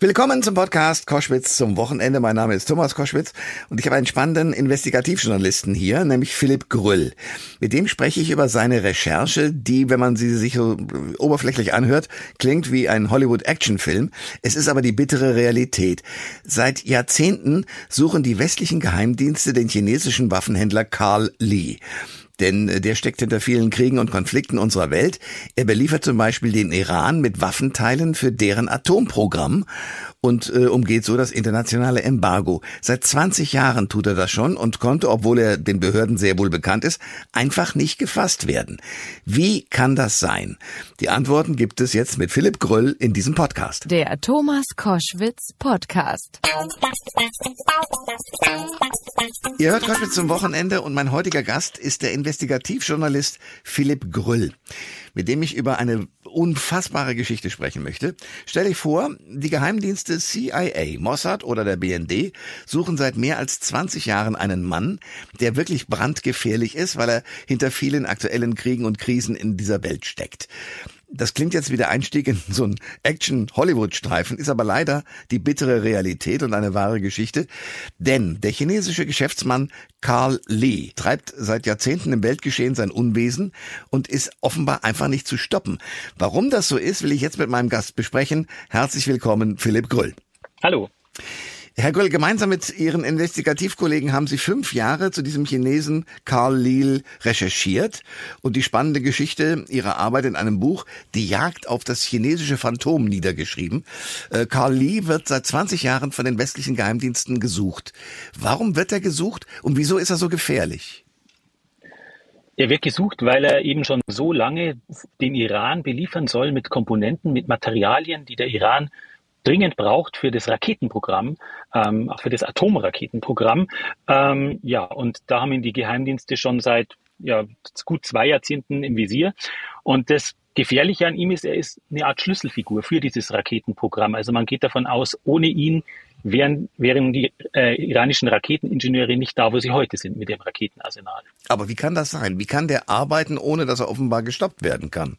Willkommen zum Podcast Koschwitz zum Wochenende. Mein Name ist Thomas Koschwitz und ich habe einen spannenden Investigativjournalisten hier, nämlich Philipp Grüll. Mit dem spreche ich über seine Recherche, die, wenn man sie sich so oberflächlich anhört, klingt wie ein Hollywood-Actionfilm. Es ist aber die bittere Realität. Seit Jahrzehnten suchen die westlichen Geheimdienste den chinesischen Waffenhändler Carl Lee denn äh, der steckt hinter vielen Kriegen und Konflikten unserer Welt. Er beliefert zum Beispiel den Iran mit Waffenteilen für deren Atomprogramm und äh, umgeht so das internationale Embargo. Seit 20 Jahren tut er das schon und konnte, obwohl er den Behörden sehr wohl bekannt ist, einfach nicht gefasst werden. Wie kann das sein? Die Antworten gibt es jetzt mit Philipp Gröll in diesem Podcast. Der Thomas Koschwitz Podcast. Ihr hört Koschwitz zum Wochenende und mein heutiger Gast ist der Investigativjournalist Philipp Grüll, mit dem ich über eine unfassbare Geschichte sprechen möchte. Stell dich vor, die Geheimdienste CIA, Mossad oder der BND suchen seit mehr als 20 Jahren einen Mann, der wirklich brandgefährlich ist, weil er hinter vielen aktuellen Kriegen und Krisen in dieser Welt steckt. Das klingt jetzt wie der Einstieg in so einen Action-Hollywood-Streifen, ist aber leider die bittere Realität und eine wahre Geschichte. Denn der chinesische Geschäftsmann Carl Lee treibt seit Jahrzehnten im Weltgeschehen sein Unwesen und ist offenbar einfach nicht zu stoppen. Warum das so ist, will ich jetzt mit meinem Gast besprechen. Herzlich willkommen, Philipp Grüll. Hallo. Herr Gröll, gemeinsam mit Ihren Investigativkollegen haben Sie fünf Jahre zu diesem Chinesen Carl Leal recherchiert und die spannende Geschichte Ihrer Arbeit in einem Buch Die Jagd auf das chinesische Phantom niedergeschrieben. Äh, Carl Lee wird seit 20 Jahren von den westlichen Geheimdiensten gesucht. Warum wird er gesucht und wieso ist er so gefährlich? Er wird gesucht, weil er eben schon so lange den Iran beliefern soll mit Komponenten, mit Materialien, die der Iran dringend braucht für das Raketenprogramm, ähm, für das Atomraketenprogramm. Ähm, ja, und da haben ihn die Geheimdienste schon seit ja, gut zwei Jahrzehnten im Visier. Und das Gefährliche an ihm ist, er ist eine Art Schlüsselfigur für dieses Raketenprogramm. Also man geht davon aus, ohne ihn wären, wären die äh, iranischen Raketeningenieure nicht da, wo sie heute sind mit dem Raketenarsenal. Aber wie kann das sein? Wie kann der arbeiten, ohne dass er offenbar gestoppt werden kann?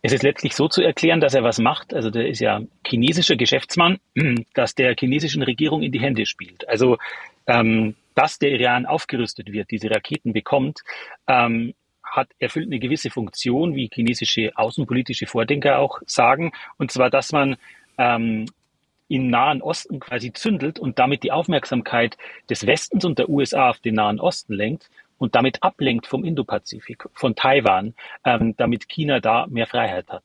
Es ist letztlich so zu erklären, dass er was macht. Also der ist ja chinesischer Geschäftsmann, dass der chinesischen Regierung in die Hände spielt. Also ähm, dass der Iran aufgerüstet wird, diese Raketen bekommt, ähm, hat erfüllt eine gewisse Funktion, wie chinesische außenpolitische Vordenker auch sagen, und zwar, dass man ähm, im Nahen Osten quasi zündelt und damit die Aufmerksamkeit des Westens und der USA auf den Nahen Osten lenkt und damit ablenkt vom Indopazifik, von Taiwan, ähm, damit China da mehr Freiheit hat.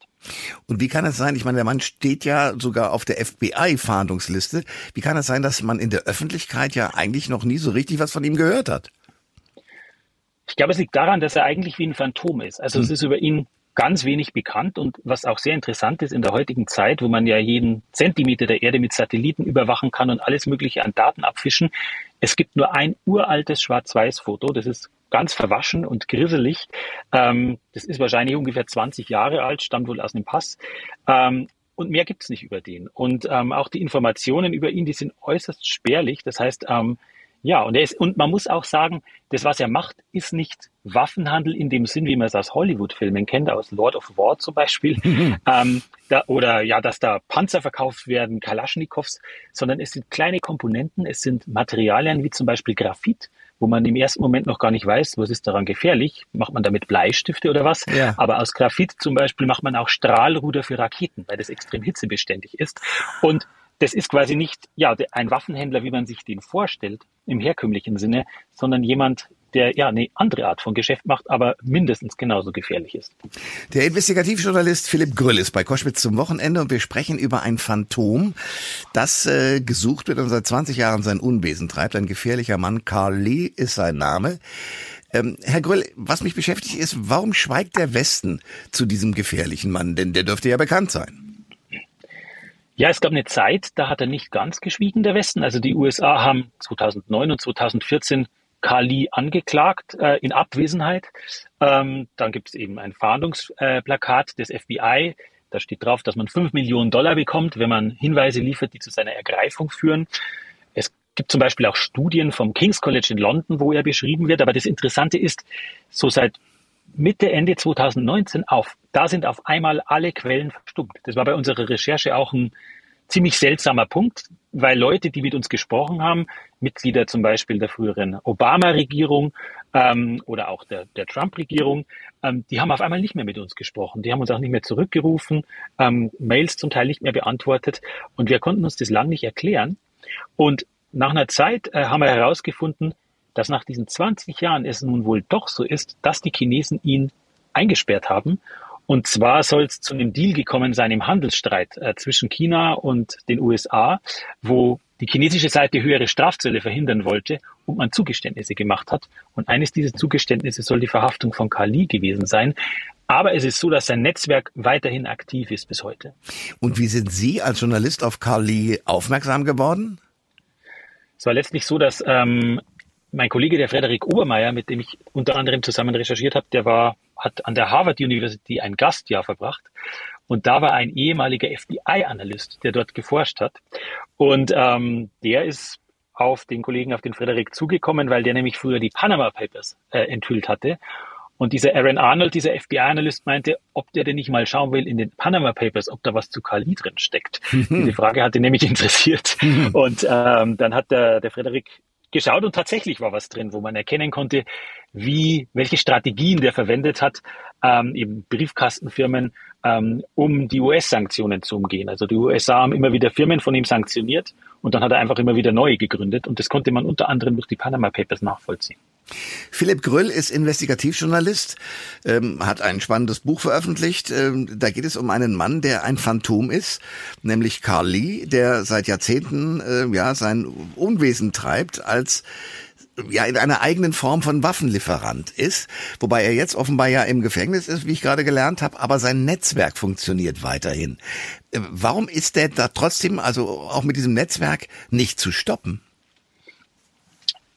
Und wie kann es sein, ich meine, der Mann steht ja sogar auf der FBI-Fahndungsliste, wie kann es sein, dass man in der Öffentlichkeit ja eigentlich noch nie so richtig was von ihm gehört hat? Ich glaube, es liegt daran, dass er eigentlich wie ein Phantom ist. Also hm. es ist über ihn ganz wenig bekannt und was auch sehr interessant ist in der heutigen Zeit, wo man ja jeden Zentimeter der Erde mit Satelliten überwachen kann und alles Mögliche an Daten abfischen. Es gibt nur ein uraltes Schwarz-Weiß-Foto, das ist ganz verwaschen und grisselig. Ähm, das ist wahrscheinlich ungefähr 20 Jahre alt, stammt wohl aus einem Pass. Ähm, und mehr gibt's nicht über den. Und ähm, auch die Informationen über ihn, die sind äußerst spärlich. Das heißt, ähm, ja, und, er ist, und man muss auch sagen, das, was er macht, ist nicht Waffenhandel in dem Sinn, wie man es aus Hollywood-Filmen kennt, aus Lord of War zum Beispiel, ähm, da, oder ja, dass da Panzer verkauft werden, Kalaschnikows, sondern es sind kleine Komponenten, es sind Materialien wie zum Beispiel Graphit, wo man im ersten Moment noch gar nicht weiß, was ist daran gefährlich. Macht man damit Bleistifte oder was? Ja. Aber aus Graphit zum Beispiel macht man auch Strahlruder für Raketen, weil das extrem hitzebeständig ist. Und das ist quasi nicht ja, ein Waffenhändler, wie man sich den vorstellt, im herkömmlichen Sinne, sondern jemand, der ja eine andere Art von Geschäft macht, aber mindestens genauso gefährlich ist. Der Investigativjournalist Philipp Grüll ist bei Koschwitz zum Wochenende und wir sprechen über ein Phantom, das äh, gesucht wird und seit 20 Jahren sein Unwesen treibt. Ein gefährlicher Mann, Carl Lee ist sein Name. Ähm, Herr Grüll, was mich beschäftigt ist, warum schweigt der Westen zu diesem gefährlichen Mann? Denn der dürfte ja bekannt sein. Ja, es gab eine Zeit, da hat er nicht ganz geschwiegen, der Westen. Also die USA haben 2009 und 2014 Kali angeklagt äh, in Abwesenheit. Ähm, dann gibt es eben ein Fahndungsplakat äh, des FBI. Da steht drauf, dass man 5 Millionen Dollar bekommt, wenn man Hinweise liefert, die zu seiner Ergreifung führen. Es gibt zum Beispiel auch Studien vom King's College in London, wo er beschrieben wird. Aber das Interessante ist, so seit Mitte, Ende 2019 auf. Da sind auf einmal alle Quellen verstummt. Das war bei unserer Recherche auch ein ziemlich seltsamer Punkt, weil Leute, die mit uns gesprochen haben, Mitglieder zum Beispiel der früheren Obama-Regierung ähm, oder auch der, der Trump-Regierung, ähm, die haben auf einmal nicht mehr mit uns gesprochen. Die haben uns auch nicht mehr zurückgerufen, ähm, Mails zum Teil nicht mehr beantwortet und wir konnten uns das lang nicht erklären. Und nach einer Zeit äh, haben wir herausgefunden, dass nach diesen 20 Jahren es nun wohl doch so ist, dass die Chinesen ihn eingesperrt haben. Und zwar soll es zu einem Deal gekommen sein im Handelsstreit äh, zwischen China und den USA, wo die chinesische Seite höhere Strafzölle verhindern wollte und man Zugeständnisse gemacht hat. Und eines dieser Zugeständnisse soll die Verhaftung von Lee gewesen sein. Aber es ist so, dass sein Netzwerk weiterhin aktiv ist bis heute. Und wie sind Sie als Journalist auf Lee aufmerksam geworden? Es war letztlich so, dass ähm, mein Kollege, der Frederik Obermeier, mit dem ich unter anderem zusammen recherchiert habe, der war, hat an der Harvard University ein Gastjahr verbracht. Und da war ein ehemaliger FBI-Analyst, der dort geforscht hat. Und ähm, der ist auf den Kollegen, auf den Frederik zugekommen, weil der nämlich früher die Panama Papers äh, enthüllt hatte. Und dieser Aaron Arnold, dieser FBI-Analyst, meinte, ob der denn nicht mal schauen will in den Panama Papers, ob da was zu Kali drin steckt. Diese Frage hat ihn nämlich interessiert. Und ähm, dann hat der, der Frederik geschaut und tatsächlich war was drin, wo man erkennen konnte, wie, welche Strategien der verwendet hat, ähm, eben Briefkastenfirmen, ähm, um die US-Sanktionen zu umgehen. Also die USA haben immer wieder Firmen von ihm sanktioniert und dann hat er einfach immer wieder neue gegründet und das konnte man unter anderem durch die Panama Papers nachvollziehen. Philipp Grüll ist Investigativjournalist, ähm, hat ein spannendes Buch veröffentlicht. Ähm, da geht es um einen Mann, der ein Phantom ist, nämlich Carl Lee, der seit Jahrzehnten äh, ja sein Unwesen treibt als ja in einer eigenen Form von Waffenlieferant ist, wobei er jetzt offenbar ja im Gefängnis ist, wie ich gerade gelernt habe, aber sein Netzwerk funktioniert weiterhin. Äh, warum ist der da trotzdem, also auch mit diesem Netzwerk, nicht zu stoppen?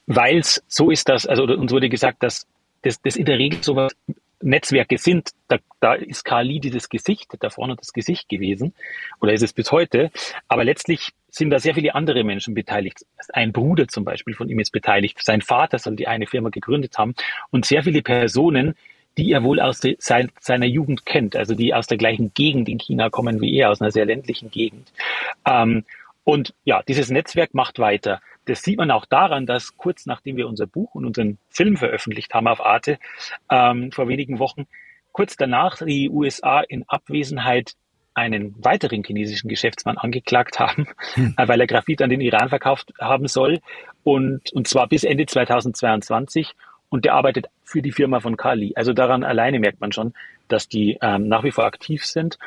Weil es so ist, dass, also uns wurde gesagt, dass das, das in der Regel sowas Netzwerke sind, da, da ist Kali dieses Gesicht, da vorne das Gesicht gewesen, oder ist es bis heute, aber letztlich sind da sehr viele andere Menschen beteiligt. Ein Bruder zum Beispiel von ihm ist beteiligt, sein Vater soll die eine Firma gegründet haben und sehr viele Personen, die er wohl aus de, sein, seiner Jugend kennt, also die aus der gleichen Gegend in China kommen wie er, aus einer sehr ländlichen Gegend. Ähm, und ja, dieses Netzwerk macht weiter. Das sieht man auch daran, dass kurz nachdem wir unser Buch und unseren Film veröffentlicht haben auf Arte ähm, vor wenigen Wochen, kurz danach die USA in Abwesenheit einen weiteren chinesischen Geschäftsmann angeklagt haben, hm. weil er Graphit an den Iran verkauft haben soll und, und zwar bis Ende 2022 und der arbeitet für die Firma von Kali. Also daran alleine merkt man schon, dass die ähm, nach wie vor aktiv sind.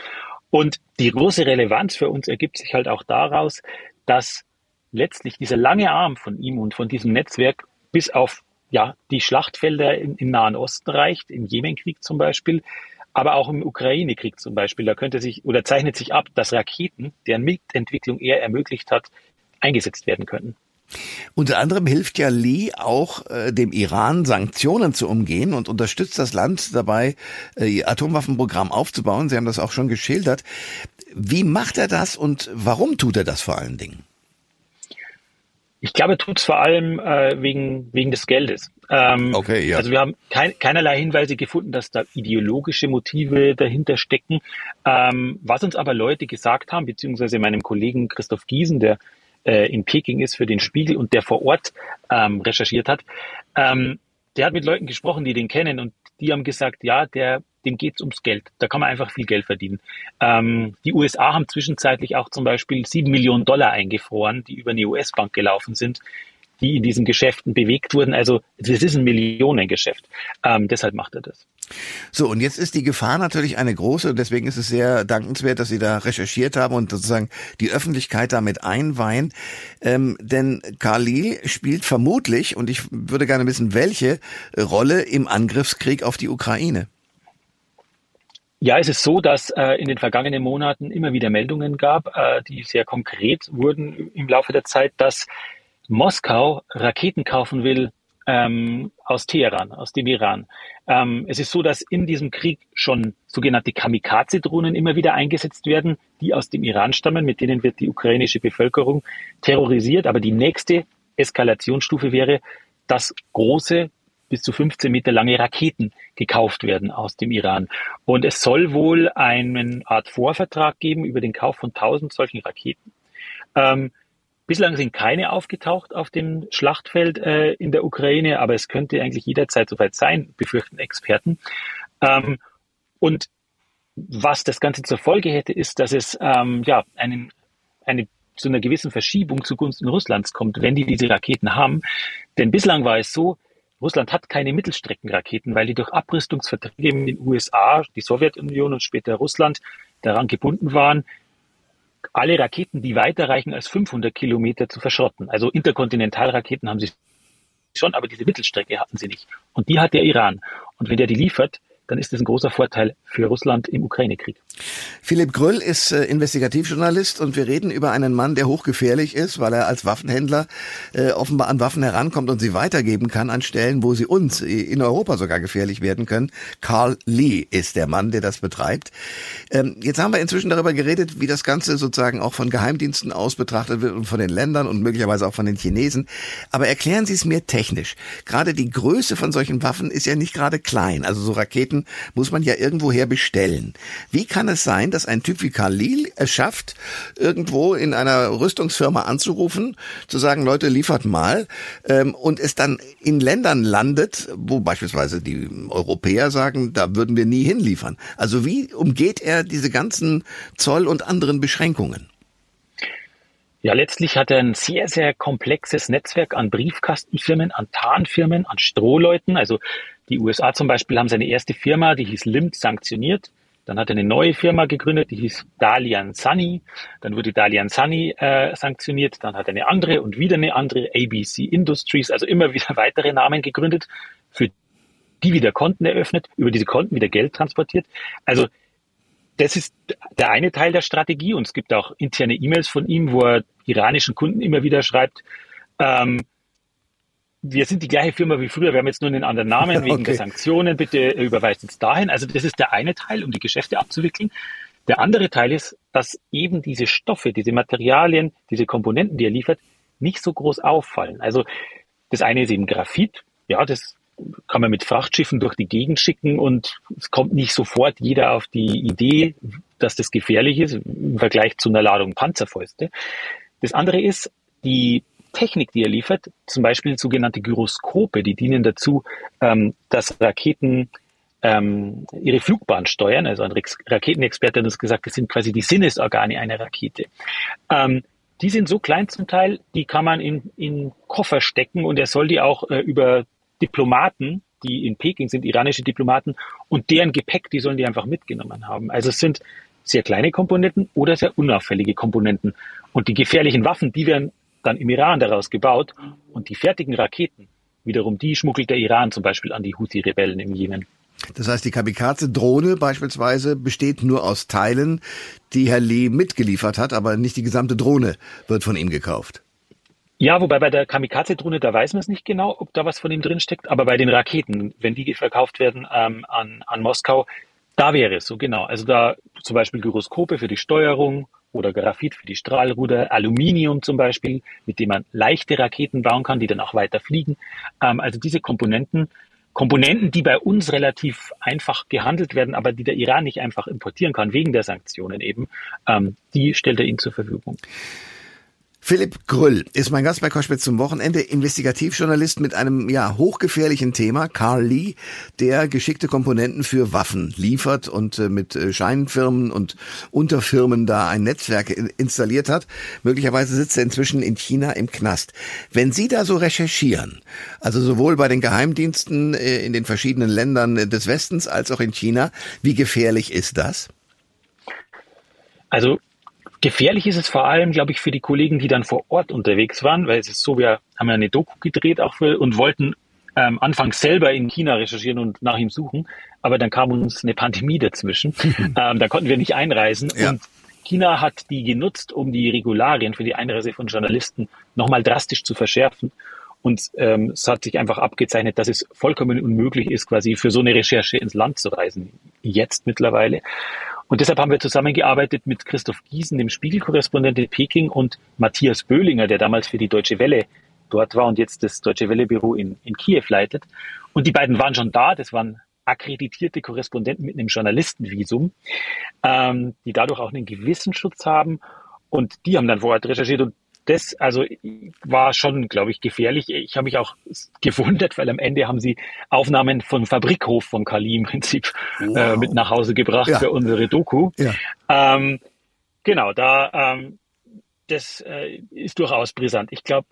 Und die große Relevanz für uns ergibt sich halt auch daraus, dass letztlich dieser lange Arm von ihm und von diesem Netzwerk bis auf ja, die Schlachtfelder im, im Nahen Osten reicht, im Jemenkrieg zum Beispiel, aber auch im Ukraine-Krieg zum Beispiel. Da könnte sich oder zeichnet sich ab, dass Raketen, deren Mitentwicklung er ermöglicht hat, eingesetzt werden könnten. Unter anderem hilft ja Lee auch äh, dem Iran Sanktionen zu umgehen und unterstützt das Land dabei, äh, ihr Atomwaffenprogramm aufzubauen. Sie haben das auch schon geschildert. Wie macht er das und warum tut er das vor allen Dingen? Ich glaube, er tut es vor allem äh, wegen, wegen des Geldes. Ähm, okay, ja. Also wir haben kein, keinerlei Hinweise gefunden, dass da ideologische Motive dahinter stecken. Ähm, was uns aber Leute gesagt haben, beziehungsweise meinem Kollegen Christoph Giesen, der äh, in Peking ist für den Spiegel und der vor Ort ähm, recherchiert hat, ähm, der hat mit Leuten gesprochen, die den kennen und die haben gesagt, ja, der dem geht es ums Geld. Da kann man einfach viel Geld verdienen. Ähm, die USA haben zwischenzeitlich auch zum Beispiel sieben Millionen Dollar eingefroren, die über eine US-Bank gelaufen sind, die in diesen Geschäften bewegt wurden. Also es ist ein Millionengeschäft. Ähm, deshalb macht er das. So, und jetzt ist die Gefahr natürlich eine große, deswegen ist es sehr dankenswert, dass Sie da recherchiert haben und sozusagen die Öffentlichkeit damit einweihen. Ähm, denn Khalil spielt vermutlich, und ich würde gerne wissen, welche Rolle im Angriffskrieg auf die Ukraine. Ja, es ist so, dass äh, in den vergangenen Monaten immer wieder Meldungen gab, äh, die sehr konkret wurden im Laufe der Zeit, dass Moskau Raketen kaufen will ähm, aus Teheran, aus dem Iran. Ähm, es ist so, dass in diesem Krieg schon sogenannte Kamikaze-Drohnen immer wieder eingesetzt werden, die aus dem Iran stammen, mit denen wird die ukrainische Bevölkerung terrorisiert. Aber die nächste Eskalationsstufe wäre, dass große bis zu 15 Meter lange Raketen gekauft werden aus dem Iran. Und es soll wohl eine Art Vorvertrag geben über den Kauf von 1000 solchen Raketen. Ähm, bislang sind keine aufgetaucht auf dem Schlachtfeld äh, in der Ukraine, aber es könnte eigentlich jederzeit soweit sein, befürchten Experten. Ähm, und was das Ganze zur Folge hätte, ist, dass es ähm, ja einen, eine zu einer gewissen Verschiebung zugunsten Russlands kommt, wenn die diese Raketen haben. Denn bislang war es so, Russland hat keine Mittelstreckenraketen, weil die durch Abrüstungsverträge in den USA, die Sowjetunion und später Russland daran gebunden waren, alle Raketen, die weiter reichen als 500 Kilometer, zu verschrotten. Also Interkontinentalraketen haben sie schon, aber diese Mittelstrecke hatten sie nicht. Und die hat der Iran. Und wenn der die liefert, dann ist das ein großer Vorteil für Russland im Ukraine-Krieg. Philipp Gröll ist äh, Investigativjournalist und wir reden über einen Mann, der hochgefährlich ist, weil er als Waffenhändler äh, offenbar an Waffen herankommt und sie weitergeben kann an Stellen, wo sie uns in Europa sogar gefährlich werden können. Carl Lee ist der Mann, der das betreibt. Ähm, jetzt haben wir inzwischen darüber geredet, wie das Ganze sozusagen auch von Geheimdiensten aus betrachtet wird und von den Ländern und möglicherweise auch von den Chinesen. Aber erklären Sie es mir technisch. Gerade die Größe von solchen Waffen ist ja nicht gerade klein. Also so Raketen muss man ja irgendwoher bestellen. Wie kann es sein, dass ein Typ wie Khalil es schafft, irgendwo in einer Rüstungsfirma anzurufen, zu sagen, Leute, liefert mal, ähm, und es dann in Ländern landet, wo beispielsweise die Europäer sagen, da würden wir nie hinliefern. Also wie umgeht er diese ganzen Zoll- und anderen Beschränkungen? Ja, letztlich hat er ein sehr, sehr komplexes Netzwerk an Briefkastenfirmen, an Tarnfirmen, an Strohleuten. Also die USA zum Beispiel haben seine erste Firma, die hieß Limt, sanktioniert. Dann hat er eine neue Firma gegründet, die hieß Dalian Sunny. Dann wurde Dalian Sunny äh, sanktioniert. Dann hat er eine andere und wieder eine andere, ABC Industries, also immer wieder weitere Namen gegründet, für die wieder Konten eröffnet, über diese Konten wieder Geld transportiert. Also das ist der eine Teil der Strategie und es gibt auch interne E-Mails von ihm, wo er iranischen Kunden immer wieder schreibt, ähm, wir sind die gleiche Firma wie früher, wir haben jetzt nur einen anderen Namen wegen okay. der Sanktionen, bitte überweist uns dahin. Also das ist der eine Teil, um die Geschäfte abzuwickeln. Der andere Teil ist, dass eben diese Stoffe, diese Materialien, diese Komponenten, die er liefert, nicht so groß auffallen. Also das eine ist eben Graphit, ja, das kann man mit Frachtschiffen durch die Gegend schicken und es kommt nicht sofort jeder auf die Idee, dass das gefährlich ist im Vergleich zu einer Ladung Panzerfäuste. Das andere ist, die Technik, die er liefert, zum Beispiel sogenannte Gyroskope, die dienen dazu, ähm, dass Raketen ähm, ihre Flugbahn steuern. Also ein Raketenexperte hat uns gesagt, das sind quasi die Sinnesorgane einer Rakete. Ähm, die sind so klein zum Teil, die kann man in, in Koffer stecken und er soll die auch äh, über Diplomaten, die in Peking sind, iranische Diplomaten, und deren Gepäck, die sollen die einfach mitgenommen haben. Also es sind sehr kleine Komponenten oder sehr unauffällige Komponenten. Und die gefährlichen Waffen, die werden dann im Iran daraus gebaut und die fertigen Raketen, wiederum die schmuggelt der Iran zum Beispiel an die Houthi-Rebellen im Jemen. Das heißt, die Kamikaze-Drohne beispielsweise besteht nur aus Teilen, die Herr Lee mitgeliefert hat, aber nicht die gesamte Drohne wird von ihm gekauft. Ja, wobei bei der Kamikaze-Drohne, da weiß man es nicht genau, ob da was von ihm drinsteckt, aber bei den Raketen, wenn die verkauft werden ähm, an, an Moskau, da wäre es so, genau. Also da zum Beispiel Gyroskope für die Steuerung, oder Graphit für die Strahlruder, Aluminium zum Beispiel, mit dem man leichte Raketen bauen kann, die dann auch weiter fliegen. Ähm, also diese Komponenten, Komponenten, die bei uns relativ einfach gehandelt werden, aber die der Iran nicht einfach importieren kann, wegen der Sanktionen eben, ähm, die stellt er ihnen zur Verfügung. Philipp Grüll ist mein Gast bei Koschwitz zum Wochenende, Investigativjournalist mit einem ja hochgefährlichen Thema, Carl Lee, der geschickte Komponenten für Waffen liefert und äh, mit äh, Scheinfirmen und Unterfirmen da ein Netzwerk installiert hat. Möglicherweise sitzt er inzwischen in China im Knast. Wenn Sie da so recherchieren, also sowohl bei den Geheimdiensten äh, in den verschiedenen Ländern des Westens als auch in China, wie gefährlich ist das? Also Gefährlich ist es vor allem, glaube ich, für die Kollegen, die dann vor Ort unterwegs waren, weil es ist so, wir haben ja eine Doku gedreht auch für, und wollten ähm, anfangs selber in China recherchieren und nach ihm suchen, aber dann kam uns eine Pandemie dazwischen. ähm, da konnten wir nicht einreisen ja. und China hat die genutzt, um die Regularien für die Einreise von Journalisten nochmal drastisch zu verschärfen. Und ähm, es hat sich einfach abgezeichnet, dass es vollkommen unmöglich ist, quasi für so eine Recherche ins Land zu reisen. Jetzt mittlerweile. Und deshalb haben wir zusammengearbeitet mit Christoph Giesen, dem Spiegelkorrespondent in Peking, und Matthias Böhlinger, der damals für die Deutsche Welle dort war und jetzt das Deutsche Welle-Büro in, in Kiew leitet. Und die beiden waren schon da, das waren akkreditierte Korrespondenten mit einem Journalistenvisum, ähm, die dadurch auch einen gewissen Schutz haben. Und die haben dann vor Ort recherchiert und das also war schon, glaube ich, gefährlich. Ich habe mich auch gewundert, weil am Ende haben sie Aufnahmen vom Fabrikhof von Kali im Prinzip äh, wow. äh, mit nach Hause gebracht ja. für unsere Doku. Ja. Ähm, genau, da ähm, das äh, ist durchaus brisant. Ich glaube,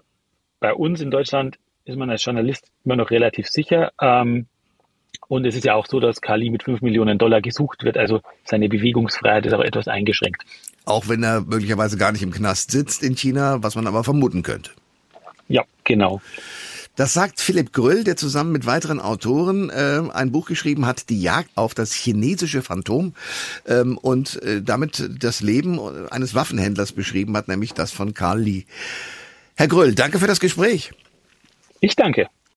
bei uns in Deutschland ist man als Journalist immer noch relativ sicher. Ähm, und es ist ja auch so, dass Kali mit 5 Millionen Dollar gesucht wird. Also seine Bewegungsfreiheit ist auch etwas eingeschränkt. Auch wenn er möglicherweise gar nicht im Knast sitzt in China, was man aber vermuten könnte. Ja, genau. Das sagt Philipp Gröll, der zusammen mit weiteren Autoren äh, ein Buch geschrieben hat, Die Jagd auf das chinesische Phantom ähm, und äh, damit das Leben eines Waffenhändlers beschrieben hat, nämlich das von Karl Lee. Herr Gröll, danke für das Gespräch. Ich danke.